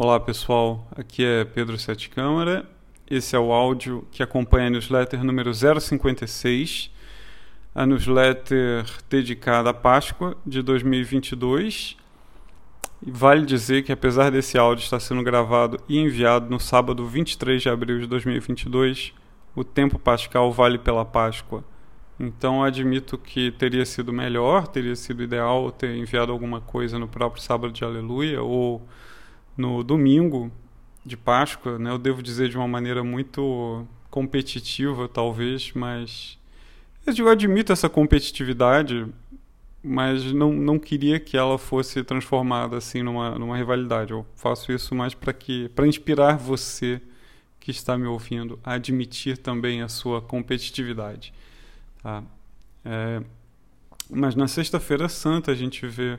Olá pessoal, aqui é Pedro Sete Câmara. Esse é o áudio que acompanha a newsletter número 056, a newsletter dedicada à Páscoa de 2022. E vale dizer que apesar desse áudio estar sendo gravado e enviado no sábado 23 de abril de 2022, o tempo pascal vale pela Páscoa. Então admito que teria sido melhor, teria sido ideal ter enviado alguma coisa no próprio sábado de Aleluia ou no domingo de Páscoa, né? Eu devo dizer de uma maneira muito competitiva, talvez, mas eu digo, admito essa competitividade, mas não, não queria que ela fosse transformada assim numa, numa rivalidade. Eu faço isso mais para que para inspirar você que está me ouvindo a admitir também a sua competitividade. Tá? É, mas na Sexta-feira Santa a gente vê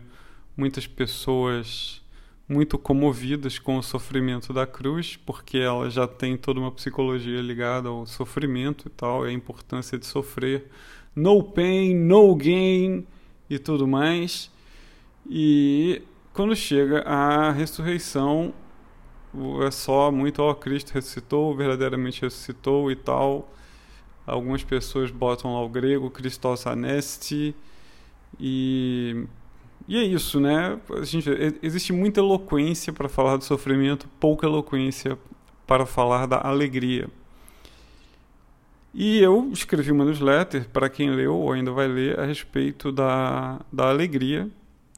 muitas pessoas muito comovidas com o sofrimento da cruz, porque ela já tem toda uma psicologia ligada ao sofrimento e tal, e a importância de sofrer. No pain, no gain e tudo mais. E quando chega a ressurreição, é só muito, ó, oh, Cristo ressuscitou, verdadeiramente ressuscitou e tal. Algumas pessoas botam lá o grego, Christos anesti, e e é isso, né? Gente, existe muita eloquência para falar do sofrimento, pouca eloquência para falar da alegria. E eu escrevi uma newsletter para quem leu ou ainda vai ler a respeito da, da alegria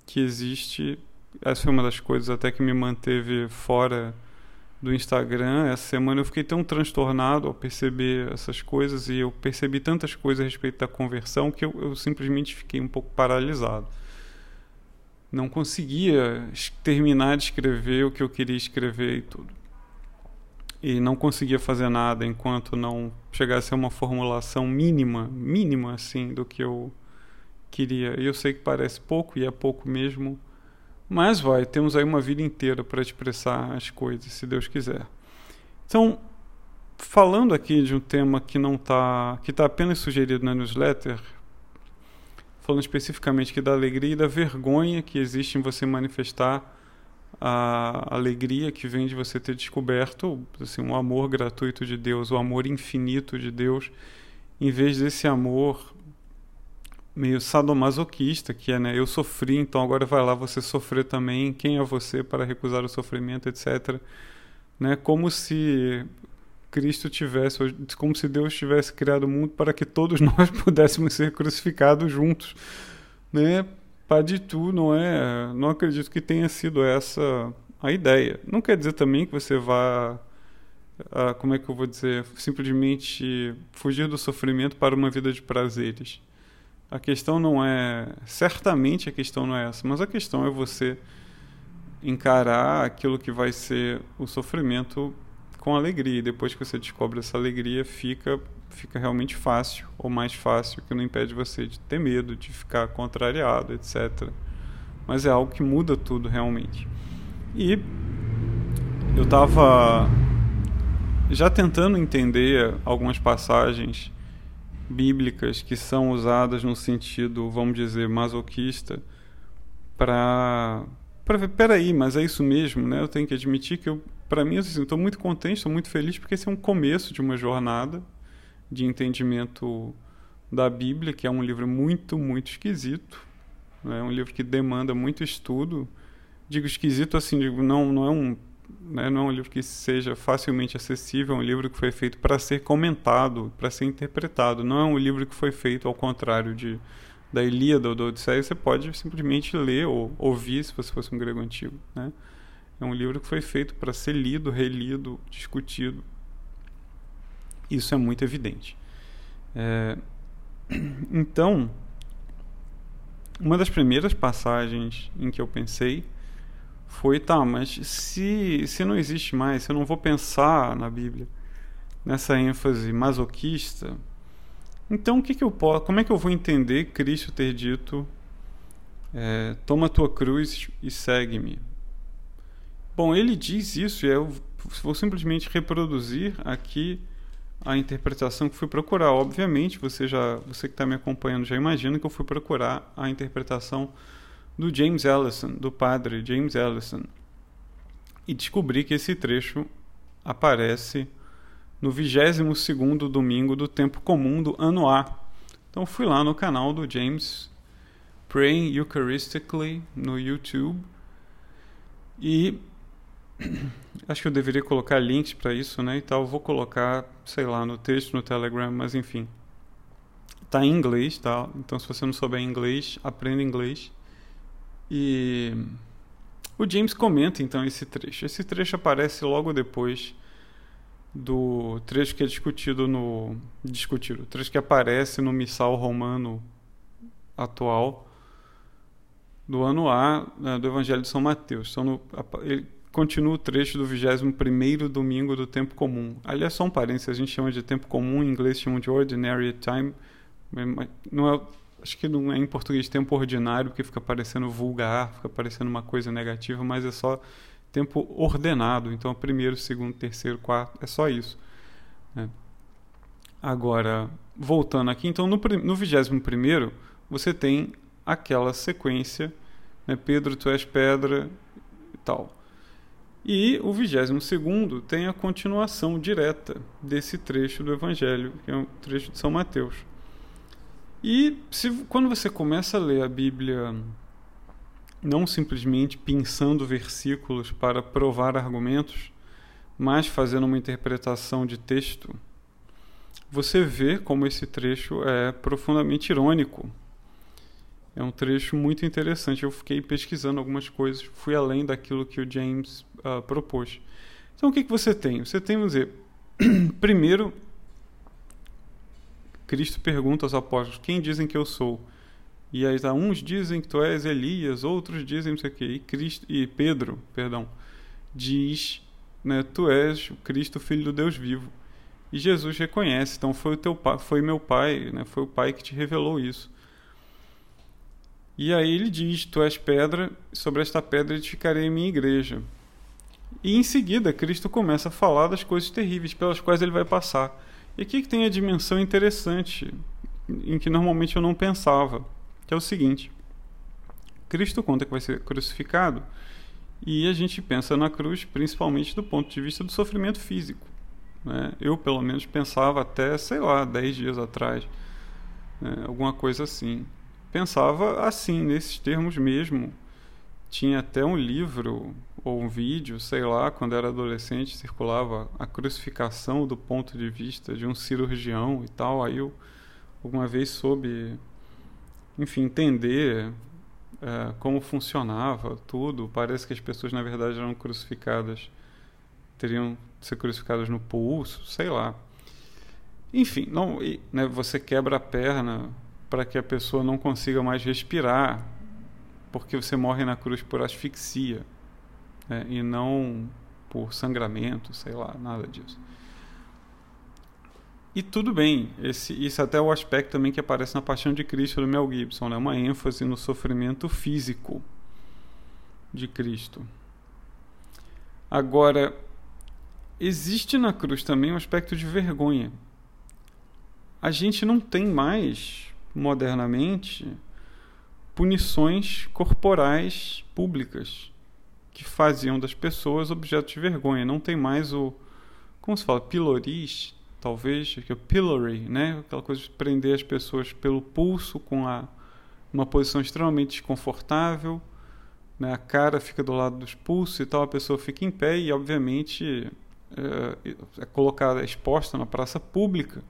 que existe. Essa foi uma das coisas até que me manteve fora do Instagram. Essa semana eu fiquei tão transtornado ao perceber essas coisas e eu percebi tantas coisas a respeito da conversão que eu, eu simplesmente fiquei um pouco paralisado não conseguia terminar de escrever o que eu queria escrever e tudo. E não conseguia fazer nada enquanto não chegasse a uma formulação mínima, mínima assim, do que eu queria. E eu sei que parece pouco e é pouco mesmo, mas vai, temos aí uma vida inteira para expressar as coisas, se Deus quiser. Então, falando aqui de um tema que não está, que está apenas sugerido na newsletter, falando especificamente aqui da alegria e da vergonha que existe em você manifestar a alegria que vem de você ter descoberto assim, um amor gratuito de Deus, o amor infinito de Deus, em vez desse amor meio sadomasoquista, que é, né, eu sofri, então agora vai lá você sofrer também, quem é você para recusar o sofrimento, etc. Né, como se Cristo tivesse, como se Deus tivesse criado o mundo para que todos nós pudéssemos ser crucificados juntos, né? tu não é, não acredito que tenha sido essa a ideia. Não quer dizer também que você vá, ah, como é que eu vou dizer, simplesmente fugir do sofrimento para uma vida de prazeres. A questão não é, certamente a questão não é essa, mas a questão é você encarar aquilo que vai ser o sofrimento com alegria. E depois que você descobre essa alegria, fica fica realmente fácil ou mais fácil, que não impede você de ter medo, de ficar contrariado, etc. Mas é algo que muda tudo realmente. E eu estava já tentando entender algumas passagens bíblicas que são usadas no sentido, vamos dizer, masoquista, para para ver, peraí, mas é isso mesmo, né? Eu tenho que admitir que eu para mim, assim, estou muito contente, estou muito feliz, porque esse é um começo de uma jornada de entendimento da Bíblia, que é um livro muito, muito esquisito. É né? um livro que demanda muito estudo. Digo esquisito assim, digo, não, não é um né, não é um livro que seja facilmente acessível, é um livro que foi feito para ser comentado, para ser interpretado. Não é um livro que foi feito ao contrário de da Ilíada ou do Odisseia, você pode simplesmente ler ou ouvir se você fosse um grego antigo, né? É um livro que foi feito para ser lido, relido, discutido. Isso é muito evidente. É... Então, uma das primeiras passagens em que eu pensei foi, tá, mas se, se não existe mais, se eu não vou pensar na Bíblia nessa ênfase masoquista, então o que, que eu posso, como é que eu vou entender Cristo ter dito é, toma tua cruz e segue-me? Bom, ele diz isso e eu vou simplesmente reproduzir aqui a interpretação que fui procurar. Obviamente, você já, você que está me acompanhando já imagina que eu fui procurar a interpretação do James Ellison, do padre James Ellison. e descobri que esse trecho aparece no 22º domingo do tempo comum do ano A. Então fui lá no canal do James Praying Eucharistically no YouTube e acho que eu deveria colocar links para isso, né? E tal, vou colocar, sei lá, no texto no Telegram, mas enfim. Tá em inglês, tá? Então se você não souber inglês, aprenda inglês. E o James comenta então esse trecho. Esse trecho aparece logo depois do trecho que é discutido no discutido, o trecho que aparece no missal romano atual do ano A né, do Evangelho de São Mateus. Então, no, ele continua o trecho do 21º domingo do tempo comum. Ali é só um parênteses, a gente chama de tempo comum, em inglês chama de ordinary time. Não é, acho que não é em português tempo ordinário, porque fica parecendo vulgar, fica parecendo uma coisa negativa, mas é só tempo ordenado. Então, primeiro, segundo, terceiro, quarto, é só isso. Né? Agora, voltando aqui, então no, no 21 você tem aquela sequência, né? Pedro, tu és pedra e tal. E o 22 tem a continuação direta desse trecho do Evangelho, que é um trecho de São Mateus. E se, quando você começa a ler a Bíblia não simplesmente pensando versículos para provar argumentos, mas fazendo uma interpretação de texto, você vê como esse trecho é profundamente irônico. É um trecho muito interessante. Eu fiquei pesquisando algumas coisas, fui além daquilo que o James uh, propôs. Então, o que, que você tem? Você tem, vamos dizer, primeiro, Cristo pergunta aos apóstolos: Quem dizem que eu sou? E aí tá, uns dizem que tu és Elias, outros dizem não sei o quê. E, Cristo, e Pedro, perdão, diz, né, tu és o Cristo, filho do Deus vivo. E Jesus reconhece, então foi o teu foi meu pai, né, foi o pai que te revelou isso. E aí ele diz: Tu és pedra, sobre esta pedra edificarei minha igreja. E em seguida, Cristo começa a falar das coisas terríveis pelas quais ele vai passar. E aqui que tem a dimensão interessante, em que normalmente eu não pensava que é o seguinte: Cristo conta que vai ser crucificado e a gente pensa na cruz principalmente do ponto de vista do sofrimento físico. Né? Eu, pelo menos, pensava até, sei lá, dez dias atrás, né? alguma coisa assim. Pensava assim, nesses termos mesmo. Tinha até um livro ou um vídeo, sei lá, quando era adolescente, circulava a crucificação do ponto de vista de um cirurgião e tal. Aí eu alguma vez soube enfim, entender é, como funcionava tudo. Parece que as pessoas, na verdade, eram crucificadas, teriam ser crucificadas no pulso, sei lá. Enfim, não, e, né, você quebra a perna para que a pessoa não consiga mais respirar, porque você morre na cruz por asfixia, né, e não por sangramento, sei lá, nada disso. E tudo bem, esse, isso até é o aspecto também que aparece na Paixão de Cristo do Mel Gibson, né? uma ênfase no sofrimento físico de Cristo. Agora, existe na cruz também um aspecto de vergonha. A gente não tem mais, modernamente, punições corporais públicas que faziam das pessoas objeto de vergonha. Não tem mais o, como se fala, piloris, talvez, que é o pillory, né? Aquela coisa de prender as pessoas pelo pulso com a, uma posição extremamente desconfortável, né? A cara fica do lado dos pulsos e tal, a pessoa fica em pé e, obviamente, é, é colocada, exposta na praça pública.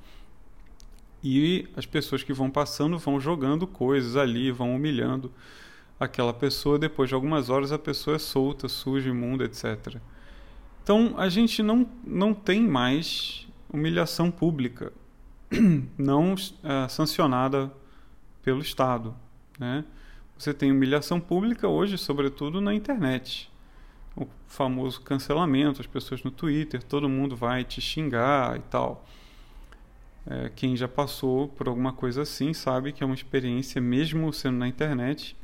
E as pessoas que vão passando vão jogando coisas ali, vão humilhando aquela pessoa. Depois de algumas horas, a pessoa é solta, suja, imunda, etc. Então, a gente não, não tem mais humilhação pública não é, sancionada pelo Estado. Né? Você tem humilhação pública hoje, sobretudo na internet. O famoso cancelamento, as pessoas no Twitter, todo mundo vai te xingar e tal. É, quem já passou por alguma coisa assim sabe que é uma experiência, mesmo sendo na internet,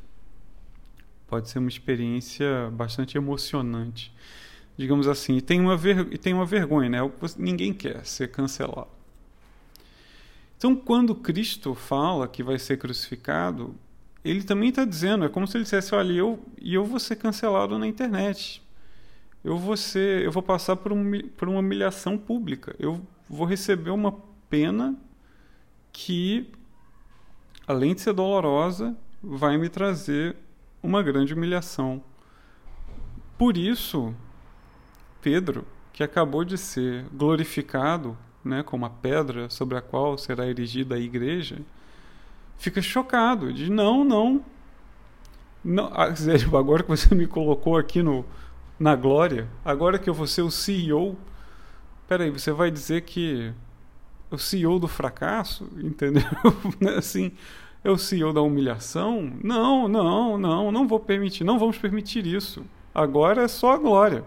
pode ser uma experiência bastante emocionante digamos assim, e tem uma, ver, e tem uma vergonha, né? Ninguém quer ser cancelado. Então, quando Cristo fala que vai ser crucificado, ele também está dizendo, é como se ele dissesse, olha, eu, e eu vou ser cancelado na internet. eu vou ser, eu vou passar por, um, por uma humilhação pública. Eu vou receber uma pena que, além de ser dolorosa, vai me trazer uma grande humilhação. Por isso, Pedro, que acabou de ser glorificado né, como a pedra sobre a qual será erigida a igreja, fica chocado, diz: não, não. não agora que você me colocou aqui no, na glória, agora que eu vou ser o CEO, peraí, você vai dizer que o CEO do fracasso, entendeu? Né, assim, é o CEO da humilhação? Não, não, não, não vou permitir, não vamos permitir isso. Agora é só a glória.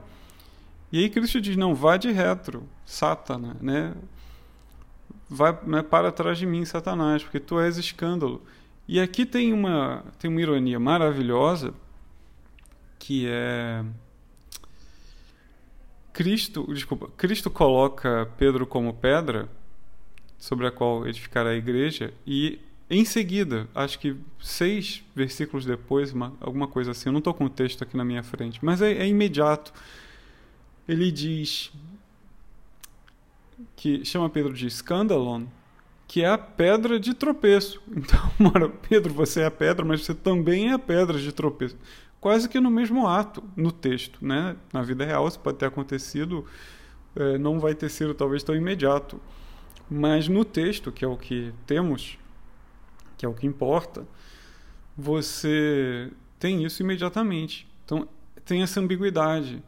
E aí Cristo diz: não, vá de retro, Satana, né? Vai né, para trás de mim, Satanás, porque tu és escândalo. E aqui tem uma, tem uma ironia maravilhosa que é Cristo, desculpa, Cristo coloca Pedro como pedra sobre a qual edificará a igreja e em seguida, acho que seis versículos depois, uma, alguma coisa assim, eu não estou com o texto aqui na minha frente, mas é, é imediato. Ele diz que chama Pedro de escândalon, que é a pedra de tropeço. Então, mora, Pedro, você é a pedra, mas você também é a pedra de tropeço quase que no mesmo ato, no texto. Né? Na vida real, isso pode ter acontecido, é, não vai ter sido talvez tão imediato. Mas no texto, que é o que temos, que é o que importa, você tem isso imediatamente. Então, tem essa ambiguidade.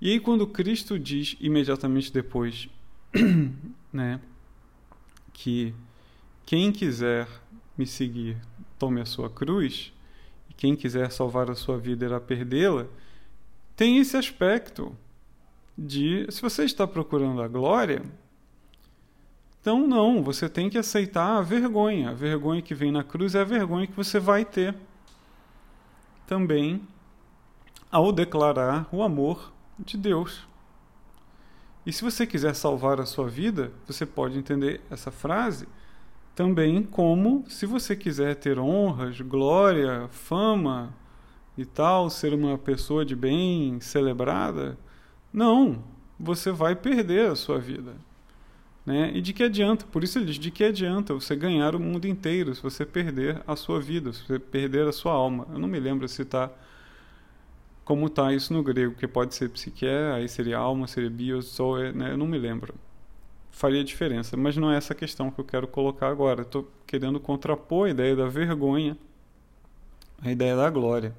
E aí, quando Cristo diz imediatamente depois, né, que quem quiser me seguir, tome a sua cruz, quem quiser salvar a sua vida irá perdê-la, tem esse aspecto de se você está procurando a glória, então não, você tem que aceitar a vergonha. A vergonha que vem na cruz é a vergonha que você vai ter também ao declarar o amor de Deus. E se você quiser salvar a sua vida, você pode entender essa frase também como se você quiser ter honras, glória, fama e tal, ser uma pessoa de bem celebrada, não, você vai perder a sua vida. Né? E de que adianta? Por isso ele diz: de que adianta você ganhar o mundo inteiro se você perder a sua vida, se você perder a sua alma? Eu não me lembro se está como está isso no grego, que pode ser psique, aí seria alma, seria bios, zoe, né? eu não me lembro faria diferença. Mas não é essa questão que eu quero colocar agora. Estou querendo contrapor a ideia da vergonha à ideia da glória.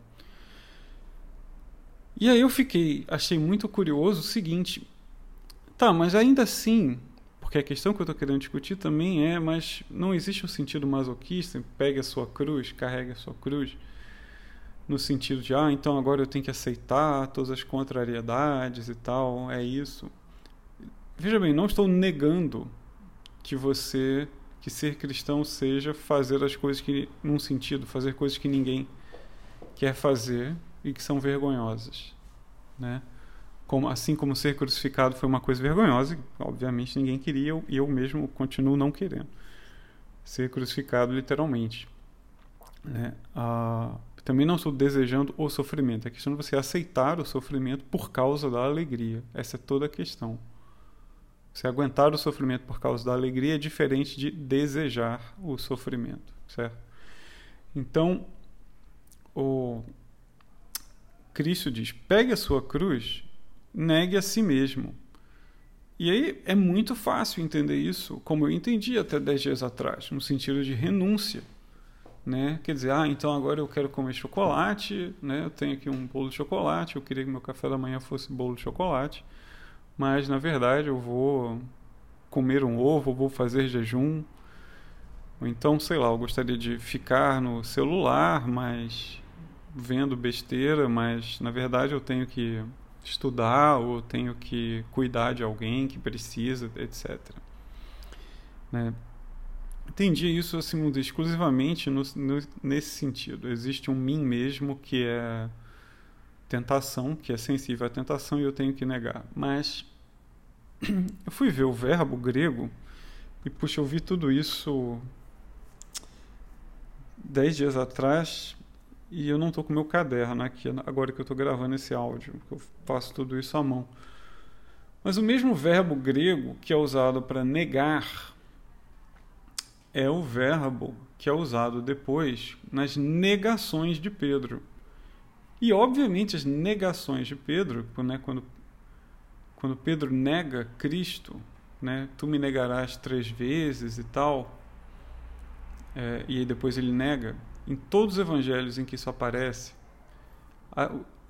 E aí eu fiquei, achei muito curioso o seguinte: tá, mas ainda assim, porque a questão que eu estou querendo discutir também é, mas não existe um sentido masoquista, pegue a sua cruz, carregue a sua cruz, no sentido de, ah, então agora eu tenho que aceitar todas as contrariedades e tal, é isso. Veja bem, não estou negando que você, que ser cristão seja fazer as coisas que, num sentido, fazer coisas que ninguém quer fazer e que são vergonhosas, né? Como, assim como ser crucificado foi uma coisa vergonhosa, obviamente ninguém queria e eu mesmo continuo não querendo ser crucificado literalmente. Né? Ah, também não estou desejando o sofrimento, é questão de você aceitar o sofrimento por causa da alegria. Essa é toda a questão. Você aguentar o sofrimento por causa da alegria é diferente de desejar o sofrimento, certo? Então, o Cristo diz: pegue a sua cruz, negue a si mesmo. E aí é muito fácil entender isso, como eu entendi até 10 dias atrás, no sentido de renúncia. Né? Quer dizer, ah, então agora eu quero comer chocolate, né? eu tenho aqui um bolo de chocolate, eu queria que meu café da manhã fosse bolo de chocolate mas na verdade eu vou comer um ovo, vou fazer jejum. Ou então, sei lá, eu gostaria de ficar no celular, mas vendo besteira, mas na verdade eu tenho que estudar ou tenho que cuidar de alguém que precisa, etc. Né? Entendi isso assim, exclusivamente no, no, nesse sentido. Existe um mim mesmo que é tentação, que é sensível à tentação e eu tenho que negar. Mas eu fui ver o verbo grego e, puxa, eu vi tudo isso dez dias atrás e eu não estou com meu caderno aqui agora que eu estou gravando esse áudio, porque eu faço tudo isso à mão. Mas o mesmo verbo grego que é usado para negar é o verbo que é usado depois nas negações de Pedro. E, obviamente, as negações de Pedro, né, quando, quando Pedro nega Cristo, né, tu me negarás três vezes e tal, é, e aí depois ele nega, em todos os evangelhos em que isso aparece,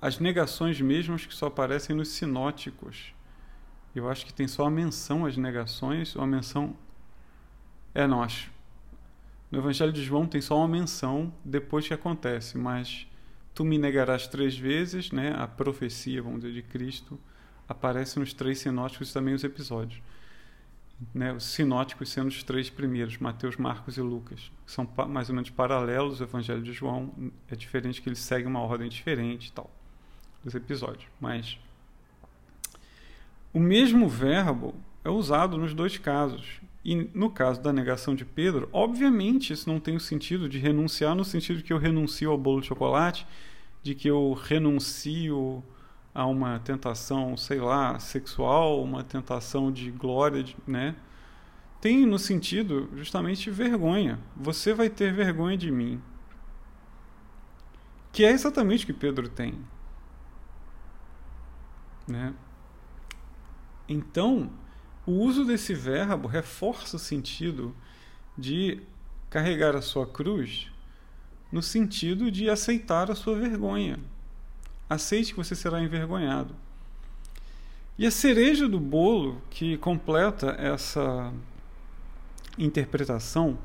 as negações mesmas que só aparecem nos sinóticos. Eu acho que tem só a menção às negações, ou a menção. É, não, acho. No Evangelho de João tem só uma menção depois que acontece, mas tu me negarás três vezes, né? A profecia, vamos dizer, de Cristo aparece nos três sinóticos e também os episódios né, os sinóticos sendo os três primeiros, Mateus, Marcos e Lucas. São mais ou menos paralelos ao Evangelho de João, é diferente que eles seguem uma ordem diferente tal, dos episódios. Mas o mesmo verbo é usado nos dois casos. E no caso da negação de Pedro, obviamente isso não tem o sentido de renunciar no sentido que eu renuncio ao bolo de chocolate, de que eu renuncio a uma tentação, sei lá, sexual, uma tentação de glória, né? Tem no sentido justamente vergonha. Você vai ter vergonha de mim. Que é exatamente o que Pedro tem. Né? Então, o uso desse verbo reforça o sentido de carregar a sua cruz no sentido de aceitar a sua vergonha. Aceite que você será envergonhado. E a cereja do bolo que completa essa interpretação,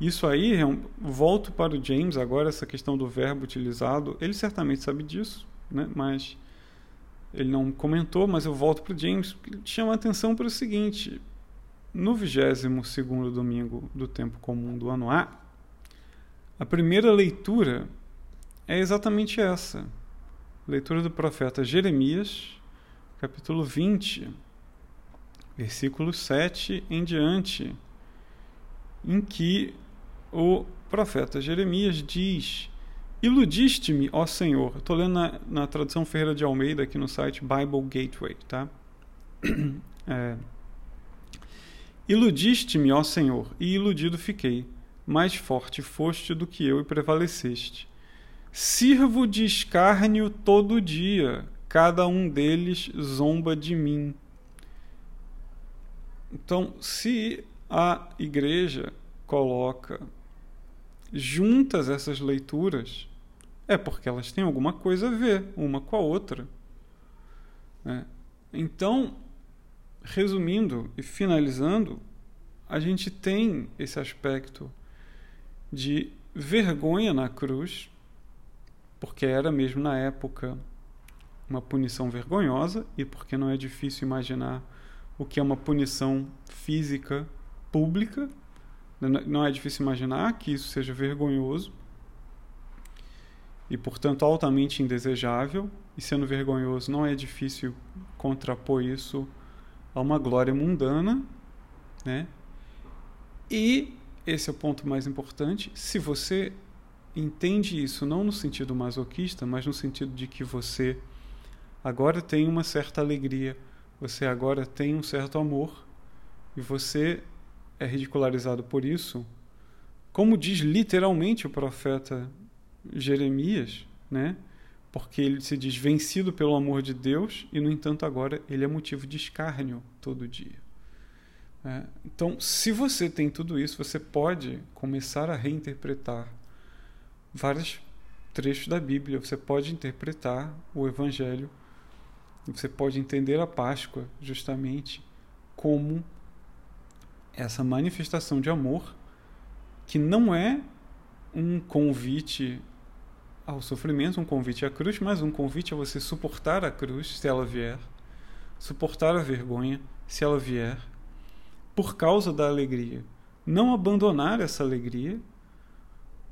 isso aí, é volto para o James agora, essa questão do verbo utilizado, ele certamente sabe disso, né? mas ele não comentou, mas eu volto para o James, chama a atenção para o seguinte, no 22º domingo do tempo comum do ano A, a primeira leitura é exatamente essa, Leitura do profeta Jeremias, capítulo 20, versículo 7 em diante, em que o profeta Jeremias diz: Iludiste-me, ó Senhor. Estou lendo na, na, tradução Ferreira de Almeida aqui no site Bible Gateway, tá? É, Iludiste-me, ó Senhor, e iludido fiquei. Mais forte foste do que eu e prevaleceste. Sirvo de escárnio todo dia, cada um deles zomba de mim. Então, se a igreja coloca juntas essas leituras, é porque elas têm alguma coisa a ver uma com a outra. Né? Então, resumindo e finalizando, a gente tem esse aspecto de vergonha na cruz porque era mesmo na época uma punição vergonhosa e porque não é difícil imaginar o que é uma punição física pública. Não é difícil imaginar que isso seja vergonhoso e, portanto, altamente indesejável. E sendo vergonhoso, não é difícil contrapor isso a uma glória mundana, né? E esse é o ponto mais importante. Se você entende isso não no sentido masoquista, mas no sentido de que você agora tem uma certa alegria, você agora tem um certo amor e você é ridicularizado por isso, como diz literalmente o profeta Jeremias, né? Porque ele se diz vencido pelo amor de Deus e, no entanto, agora ele é motivo de escárnio todo dia. É, então, se você tem tudo isso, você pode começar a reinterpretar vários trechos da Bíblia. Você pode interpretar o Evangelho, você pode entender a Páscoa justamente como essa manifestação de amor que não é um convite ao sofrimento, um convite à cruz, mas um convite a você suportar a cruz se ela vier, suportar a vergonha se ela vier, por causa da alegria. Não abandonar essa alegria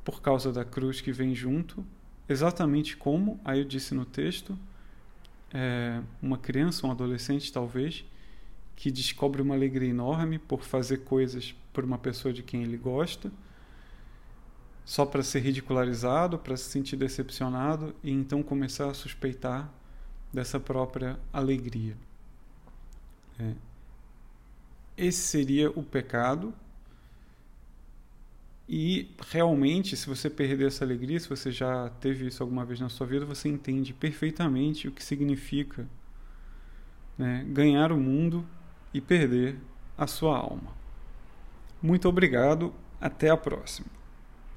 por causa da cruz que vem junto, exatamente como, aí eu disse no texto, é, uma criança, um adolescente talvez, que descobre uma alegria enorme por fazer coisas por uma pessoa de quem ele gosta. só para ser ridicularizado, para se sentir decepcionado e então começar a suspeitar dessa própria alegria. É. Esse seria o pecado. E realmente, se você perder essa alegria, se você já teve isso alguma vez na sua vida, você entende perfeitamente o que significa né, ganhar o mundo e perder a sua alma. Muito obrigado, até a próxima.